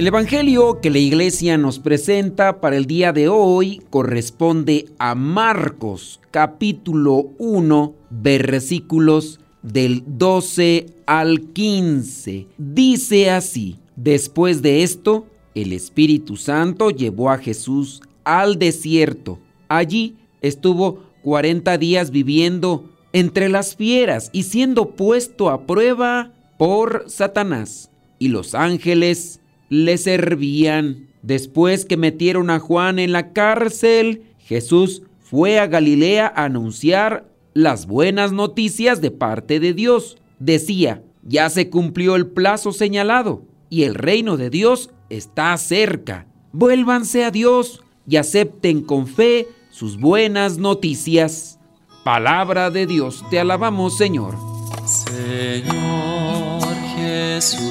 El Evangelio que la iglesia nos presenta para el día de hoy corresponde a Marcos capítulo 1 versículos del 12 al 15. Dice así, después de esto, el Espíritu Santo llevó a Jesús al desierto. Allí estuvo 40 días viviendo entre las fieras y siendo puesto a prueba por Satanás. Y los ángeles le servían. Después que metieron a Juan en la cárcel, Jesús fue a Galilea a anunciar las buenas noticias de parte de Dios. Decía, ya se cumplió el plazo señalado y el reino de Dios está cerca. Vuélvanse a Dios y acepten con fe sus buenas noticias. Palabra de Dios, te alabamos Señor. Señor Jesucristo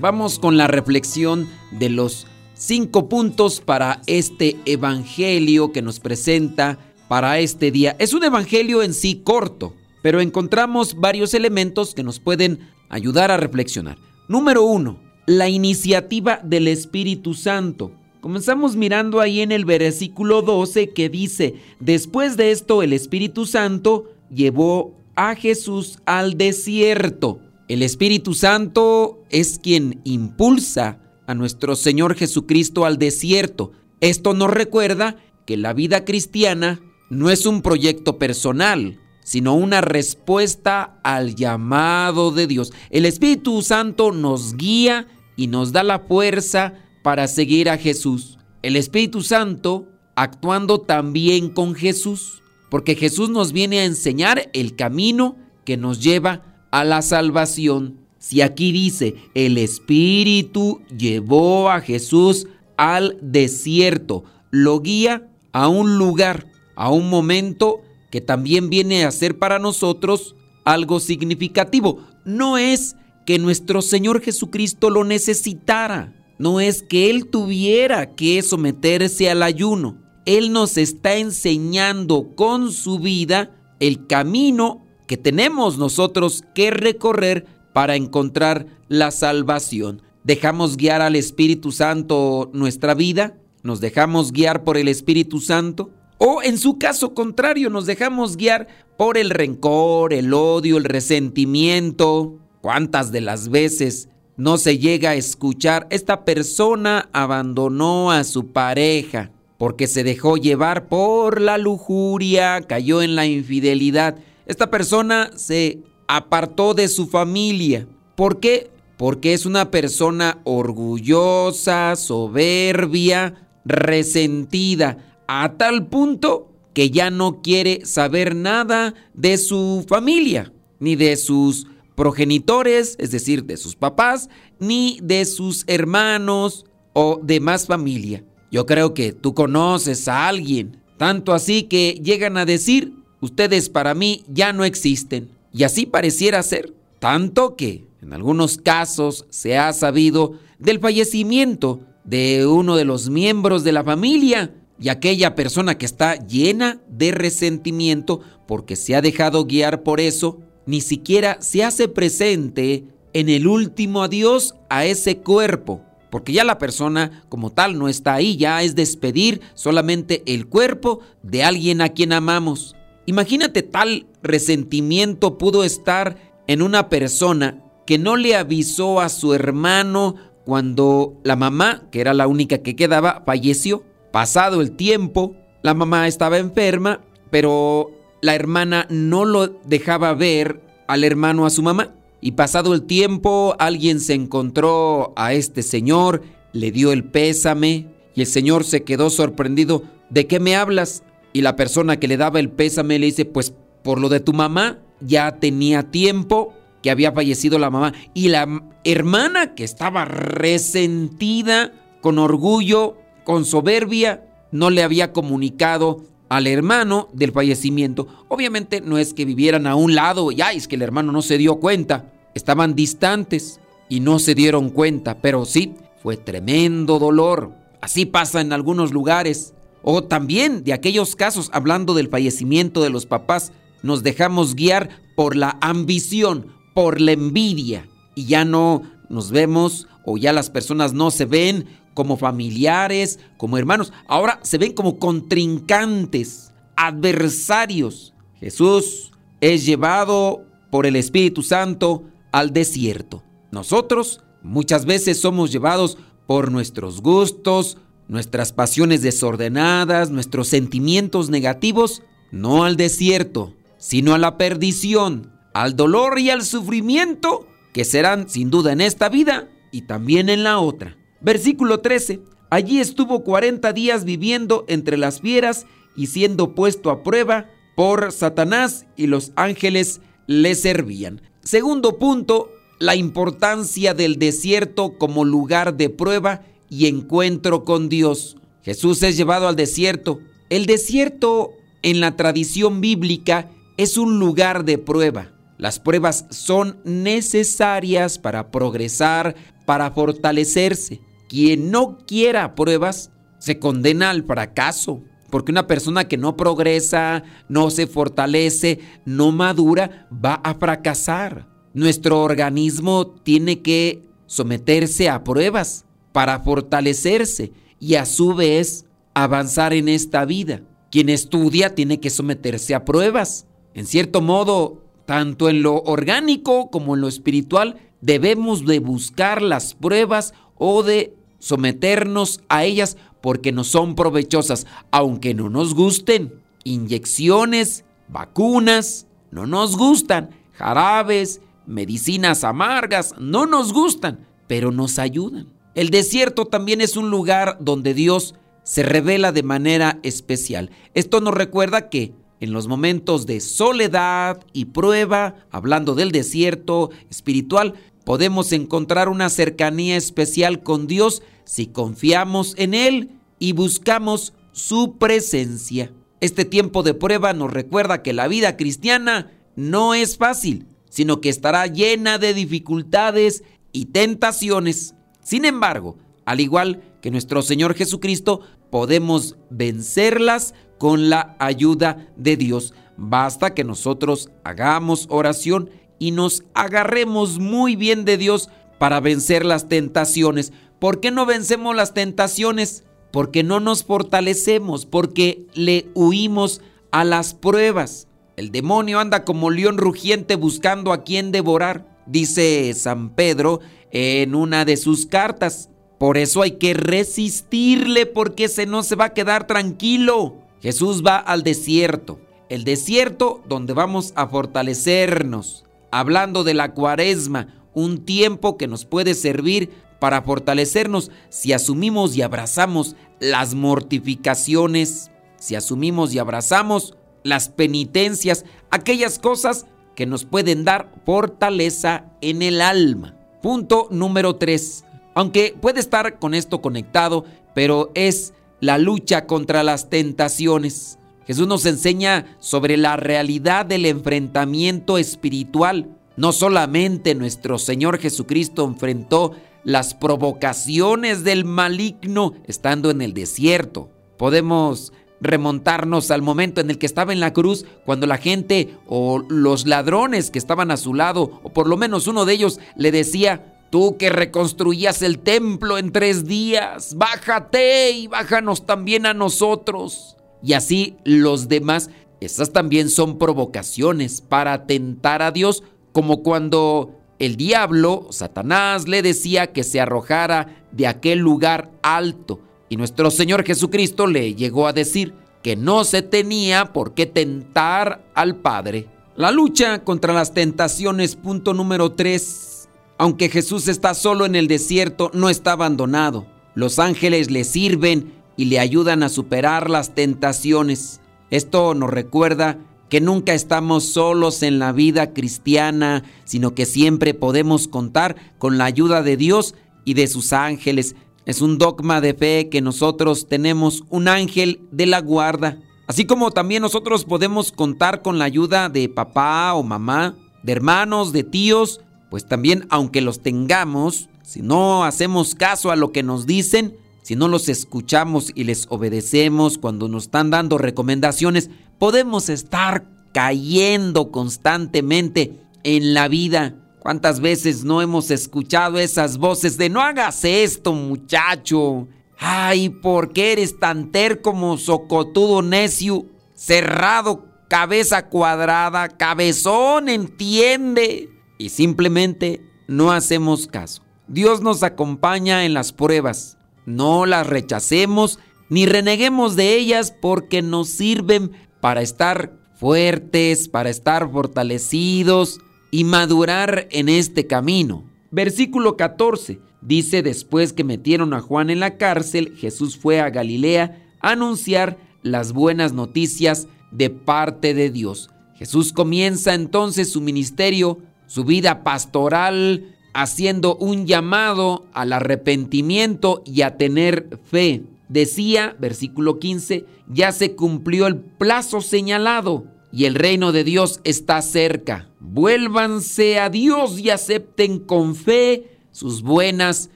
Vamos con la reflexión de los cinco puntos para este evangelio que nos presenta para este día. Es un evangelio en sí corto, pero encontramos varios elementos que nos pueden ayudar a reflexionar. Número uno, la iniciativa del Espíritu Santo. Comenzamos mirando ahí en el versículo 12 que dice, después de esto el Espíritu Santo llevó a Jesús al desierto. El Espíritu Santo es quien impulsa a nuestro Señor Jesucristo al desierto. Esto nos recuerda que la vida cristiana no es un proyecto personal, sino una respuesta al llamado de Dios. El Espíritu Santo nos guía y nos da la fuerza para seguir a Jesús. El Espíritu Santo actuando también con Jesús, porque Jesús nos viene a enseñar el camino que nos lleva a la salvación. Si aquí dice, el Espíritu llevó a Jesús al desierto, lo guía a un lugar, a un momento que también viene a ser para nosotros algo significativo. No es que nuestro Señor Jesucristo lo necesitara, no es que Él tuviera que someterse al ayuno. Él nos está enseñando con su vida el camino que tenemos nosotros que recorrer para encontrar la salvación. ¿Dejamos guiar al Espíritu Santo nuestra vida? ¿Nos dejamos guiar por el Espíritu Santo? O en su caso contrario, nos dejamos guiar por el rencor, el odio, el resentimiento. ¿Cuántas de las veces no se llega a escuchar esta persona abandonó a su pareja porque se dejó llevar por la lujuria, cayó en la infidelidad? Esta persona se apartó de su familia. ¿Por qué? Porque es una persona orgullosa, soberbia, resentida, a tal punto que ya no quiere saber nada de su familia, ni de sus progenitores, es decir, de sus papás, ni de sus hermanos o demás familia. Yo creo que tú conoces a alguien, tanto así que llegan a decir, ustedes para mí ya no existen. Y así pareciera ser, tanto que en algunos casos se ha sabido del fallecimiento de uno de los miembros de la familia Y aquella persona que está llena de resentimiento porque se ha dejado guiar por eso, ni siquiera se hace presente en el último adiós a ese cuerpo. Porque ya la persona como tal no está ahí, ya es despedir solamente el cuerpo de alguien a quien amamos. Imagínate tal resentimiento pudo estar en una persona que no le avisó a su hermano cuando la mamá, que era la única que quedaba, falleció. Pasado el tiempo, la mamá estaba enferma, pero la hermana no lo dejaba ver al hermano a su mamá. Y pasado el tiempo, alguien se encontró a este señor, le dio el pésame y el señor se quedó sorprendido. ¿De qué me hablas? Y la persona que le daba el pésame le dice, pues por lo de tu mamá, ya tenía tiempo que había fallecido la mamá. Y la hermana que estaba resentida, con orgullo, con soberbia, no le había comunicado al hermano del fallecimiento. Obviamente no es que vivieran a un lado y es que el hermano no se dio cuenta. Estaban distantes y no se dieron cuenta, pero sí, fue tremendo dolor. Así pasa en algunos lugares. O también de aquellos casos, hablando del fallecimiento de los papás, nos dejamos guiar por la ambición, por la envidia y ya no nos vemos o ya las personas no se ven como familiares, como hermanos, ahora se ven como contrincantes, adversarios. Jesús es llevado por el Espíritu Santo al desierto. Nosotros muchas veces somos llevados por nuestros gustos, nuestras pasiones desordenadas, nuestros sentimientos negativos, no al desierto, sino a la perdición, al dolor y al sufrimiento que serán sin duda en esta vida y también en la otra. Versículo 13. Allí estuvo 40 días viviendo entre las fieras y siendo puesto a prueba por Satanás y los ángeles le servían. Segundo punto, la importancia del desierto como lugar de prueba y encuentro con Dios. Jesús es llevado al desierto. El desierto en la tradición bíblica es un lugar de prueba. Las pruebas son necesarias para progresar, para fortalecerse. Quien no quiera pruebas se condena al fracaso, porque una persona que no progresa, no se fortalece, no madura, va a fracasar. Nuestro organismo tiene que someterse a pruebas para fortalecerse y a su vez avanzar en esta vida. Quien estudia tiene que someterse a pruebas en cierto modo, tanto en lo orgánico como en lo espiritual, debemos de buscar las pruebas o de someternos a ellas porque nos son provechosas, aunque no nos gusten. Inyecciones, vacunas, no nos gustan. Jarabes, medicinas amargas, no nos gustan, pero nos ayudan. El desierto también es un lugar donde Dios se revela de manera especial. Esto nos recuerda que en los momentos de soledad y prueba, hablando del desierto espiritual, podemos encontrar una cercanía especial con Dios si confiamos en Él y buscamos su presencia. Este tiempo de prueba nos recuerda que la vida cristiana no es fácil, sino que estará llena de dificultades y tentaciones. Sin embargo, al igual que nuestro Señor Jesucristo, podemos vencerlas con la ayuda de Dios. Basta que nosotros hagamos oración y nos agarremos muy bien de Dios para vencer las tentaciones. ¿Por qué no vencemos las tentaciones? Porque no nos fortalecemos, porque le huimos a las pruebas. El demonio anda como león rugiente buscando a quien devorar, dice San Pedro en una de sus cartas. Por eso hay que resistirle porque se no se va a quedar tranquilo. Jesús va al desierto, el desierto donde vamos a fortalecernos, hablando de la cuaresma, un tiempo que nos puede servir para fortalecernos si asumimos y abrazamos las mortificaciones, si asumimos y abrazamos las penitencias, aquellas cosas que nos pueden dar fortaleza en el alma. Punto número 3. Aunque puede estar con esto conectado, pero es la lucha contra las tentaciones. Jesús nos enseña sobre la realidad del enfrentamiento espiritual. No solamente nuestro Señor Jesucristo enfrentó las provocaciones del maligno estando en el desierto. Podemos remontarnos al momento en el que estaba en la cruz, cuando la gente o los ladrones que estaban a su lado, o por lo menos uno de ellos, le decía, tú que reconstruías el templo en tres días, bájate y bájanos también a nosotros. Y así los demás, esas también son provocaciones para tentar a Dios, como cuando el diablo, Satanás, le decía que se arrojara de aquel lugar alto y nuestro Señor Jesucristo le llegó a decir que no se tenía por qué tentar al Padre. La lucha contra las tentaciones, punto número 3. Aunque Jesús está solo en el desierto, no está abandonado. Los ángeles le sirven y le ayudan a superar las tentaciones. Esto nos recuerda que nunca estamos solos en la vida cristiana, sino que siempre podemos contar con la ayuda de Dios y de sus ángeles es un dogma de fe que nosotros tenemos un ángel de la guarda. Así como también nosotros podemos contar con la ayuda de papá o mamá, de hermanos, de tíos, pues también aunque los tengamos, si no hacemos caso a lo que nos dicen, si no los escuchamos y les obedecemos cuando nos están dando recomendaciones, podemos estar cayendo constantemente en la vida ¿Cuántas veces no hemos escuchado esas voces de no hagas esto, muchacho? Ay, ¿por qué eres tan terco como socotudo necio? Cerrado, cabeza cuadrada, cabezón, entiende. Y simplemente no hacemos caso. Dios nos acompaña en las pruebas. No las rechacemos ni reneguemos de ellas porque nos sirven para estar fuertes, para estar fortalecidos y madurar en este camino. Versículo 14 dice, después que metieron a Juan en la cárcel, Jesús fue a Galilea a anunciar las buenas noticias de parte de Dios. Jesús comienza entonces su ministerio, su vida pastoral, haciendo un llamado al arrepentimiento y a tener fe. Decía, versículo 15, ya se cumplió el plazo señalado y el reino de Dios está cerca. Vuélvanse a Dios y acepten con fe sus buenas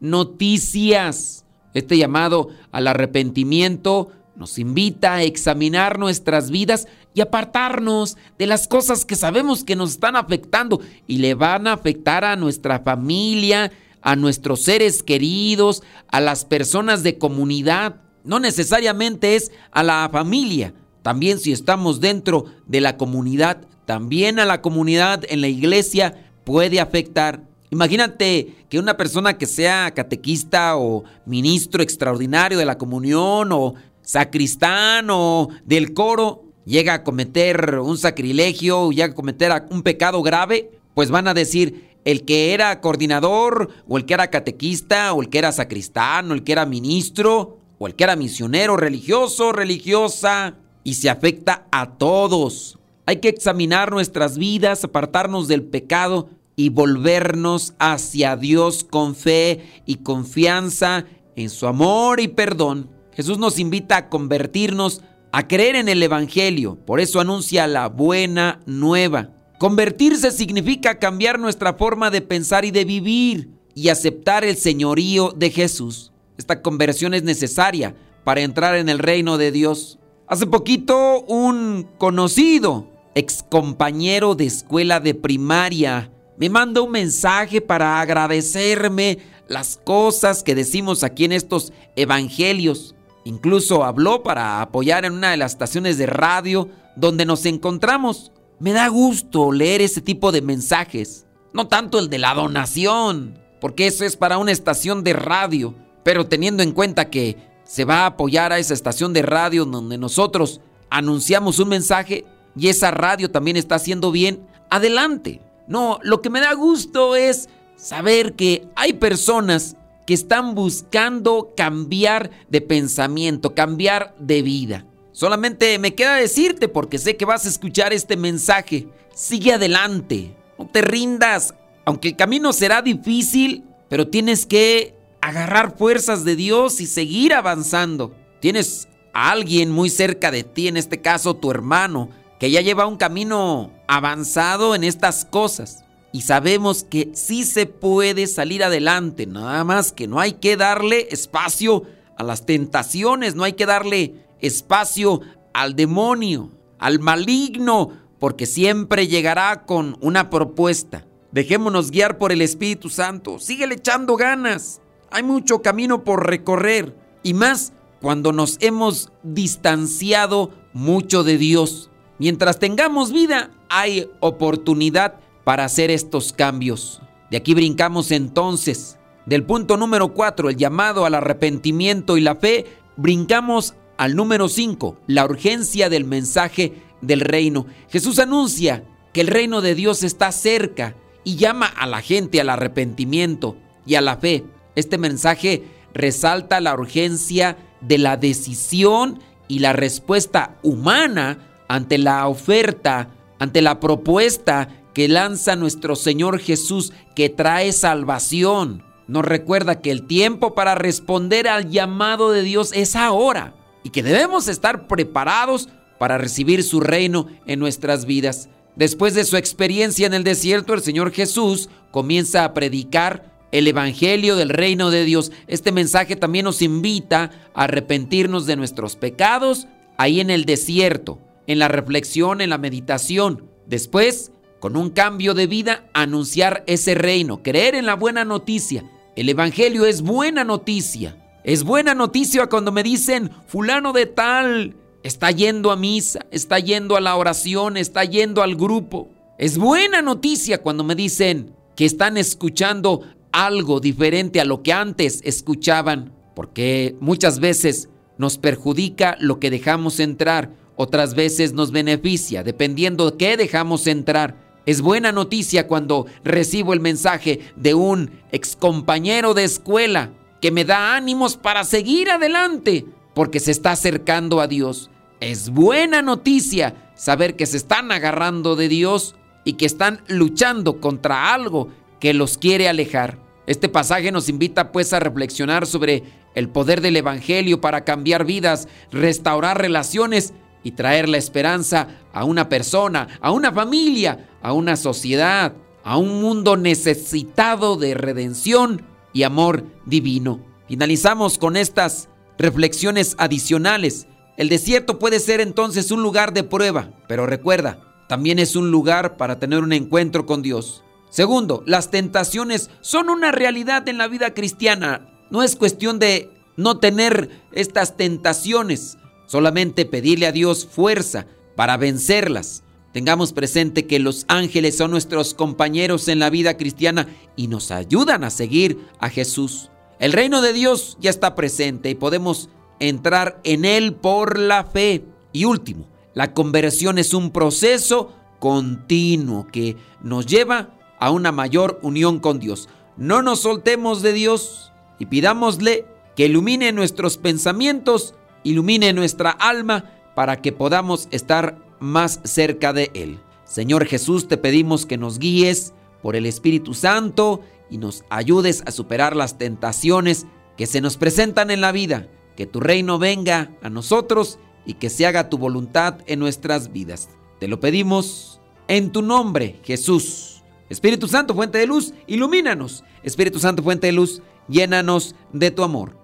noticias. Este llamado al arrepentimiento nos invita a examinar nuestras vidas y apartarnos de las cosas que sabemos que nos están afectando y le van a afectar a nuestra familia, a nuestros seres queridos, a las personas de comunidad. No necesariamente es a la familia, también si estamos dentro de la comunidad, también a la comunidad en la iglesia puede afectar. Imagínate que una persona que sea catequista o ministro extraordinario de la comunión o sacristán o del coro llega a cometer un sacrilegio o llega a cometer un pecado grave, pues van a decir, el que era coordinador o el que era catequista o el que era sacristán o el que era ministro o el que era misionero religioso, religiosa, y se afecta a todos. Hay que examinar nuestras vidas, apartarnos del pecado y volvernos hacia Dios con fe y confianza en su amor y perdón. Jesús nos invita a convertirnos, a creer en el Evangelio. Por eso anuncia la buena nueva. Convertirse significa cambiar nuestra forma de pensar y de vivir y aceptar el señorío de Jesús. Esta conversión es necesaria para entrar en el reino de Dios. Hace poquito un conocido, ex compañero de escuela de primaria, me mandó un mensaje para agradecerme las cosas que decimos aquí en estos evangelios. Incluso habló para apoyar en una de las estaciones de radio donde nos encontramos. Me da gusto leer ese tipo de mensajes. No tanto el de la donación, porque eso es para una estación de radio. Pero teniendo en cuenta que se va a apoyar a esa estación de radio donde nosotros anunciamos un mensaje y esa radio también está haciendo bien, adelante. No, lo que me da gusto es saber que hay personas que están buscando cambiar de pensamiento, cambiar de vida. Solamente me queda decirte, porque sé que vas a escuchar este mensaje, sigue adelante, no te rindas, aunque el camino será difícil, pero tienes que agarrar fuerzas de Dios y seguir avanzando. Tienes a alguien muy cerca de ti, en este caso tu hermano, que ya lleva un camino avanzado en estas cosas. Y sabemos que sí se puede salir adelante, nada más que no hay que darle espacio a las tentaciones, no hay que darle espacio al demonio, al maligno, porque siempre llegará con una propuesta. Dejémonos guiar por el Espíritu Santo, síguele echando ganas. Hay mucho camino por recorrer y más cuando nos hemos distanciado mucho de Dios. Mientras tengamos vida, hay oportunidad para hacer estos cambios. De aquí brincamos entonces del punto número 4, el llamado al arrepentimiento y la fe, brincamos al número 5, la urgencia del mensaje del reino. Jesús anuncia que el reino de Dios está cerca y llama a la gente al arrepentimiento y a la fe. Este mensaje resalta la urgencia de la decisión y la respuesta humana ante la oferta, ante la propuesta que lanza nuestro Señor Jesús que trae salvación nos recuerda que el tiempo para responder al llamado de Dios es ahora y que debemos estar preparados para recibir su reino en nuestras vidas. Después de su experiencia en el desierto, el Señor Jesús comienza a predicar el Evangelio del reino de Dios. Este mensaje también nos invita a arrepentirnos de nuestros pecados ahí en el desierto, en la reflexión, en la meditación. Después, con un cambio de vida, anunciar ese reino, creer en la buena noticia el Evangelio es buena noticia. Es buena noticia cuando me dicen, fulano de tal, está yendo a misa, está yendo a la oración, está yendo al grupo. Es buena noticia cuando me dicen que están escuchando algo diferente a lo que antes escuchaban, porque muchas veces nos perjudica lo que dejamos entrar, otras veces nos beneficia, dependiendo de qué dejamos entrar. Es buena noticia cuando recibo el mensaje de un excompañero de escuela que me da ánimos para seguir adelante porque se está acercando a Dios. Es buena noticia saber que se están agarrando de Dios y que están luchando contra algo que los quiere alejar. Este pasaje nos invita pues a reflexionar sobre el poder del Evangelio para cambiar vidas, restaurar relaciones y traer la esperanza a una persona, a una familia, a una sociedad, a un mundo necesitado de redención y amor divino. Finalizamos con estas reflexiones adicionales. El desierto puede ser entonces un lugar de prueba, pero recuerda, también es un lugar para tener un encuentro con Dios. Segundo, las tentaciones son una realidad en la vida cristiana. No es cuestión de no tener estas tentaciones, solamente pedirle a Dios fuerza para vencerlas. Tengamos presente que los ángeles son nuestros compañeros en la vida cristiana y nos ayudan a seguir a Jesús. El reino de Dios ya está presente y podemos entrar en él por la fe. Y último, la conversión es un proceso continuo que nos lleva a una mayor unión con Dios. No nos soltemos de Dios y pidámosle que ilumine nuestros pensamientos ilumine nuestra alma para que podamos estar más cerca de Él. Señor Jesús, te pedimos que nos guíes por el Espíritu Santo y nos ayudes a superar las tentaciones que se nos presentan en la vida. Que tu reino venga a nosotros y que se haga tu voluntad en nuestras vidas. Te lo pedimos en tu nombre, Jesús. Espíritu Santo, fuente de luz, ilumínanos. Espíritu Santo, fuente de luz, llénanos de tu amor.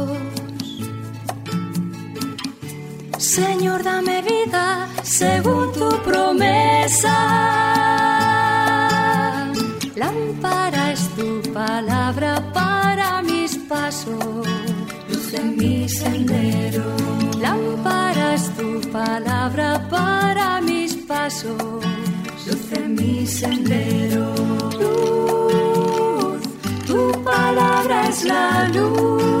Señor, dame vida según tu promesa. Lámpara es tu palabra para mis pasos, luz en mi sendero. Lámpara es tu palabra para mis pasos luz en mi sendero. Luz, tu palabra es la luz.